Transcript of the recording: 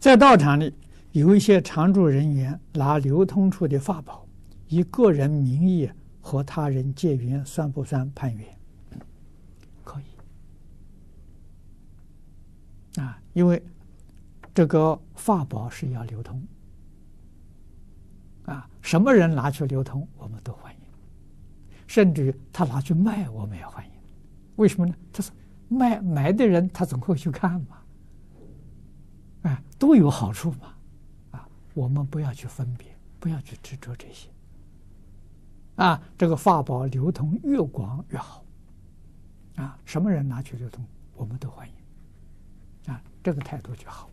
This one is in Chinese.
在道场里，有一些常住人员拿流通处的法宝，以个人名义和他人结缘，算不算攀缘？可以啊，因为这个法宝是要流通啊，什么人拿去流通，我们都欢迎，甚至于他拿去卖，我们也欢迎。为什么呢？他说卖买的人，他总会去看嘛，哎，都有好处嘛。啊我们不要去分别，不要去执着这些。啊，这个法宝流通越广越好。啊，什么人拿去流通，我们都欢迎。啊，这个态度就好。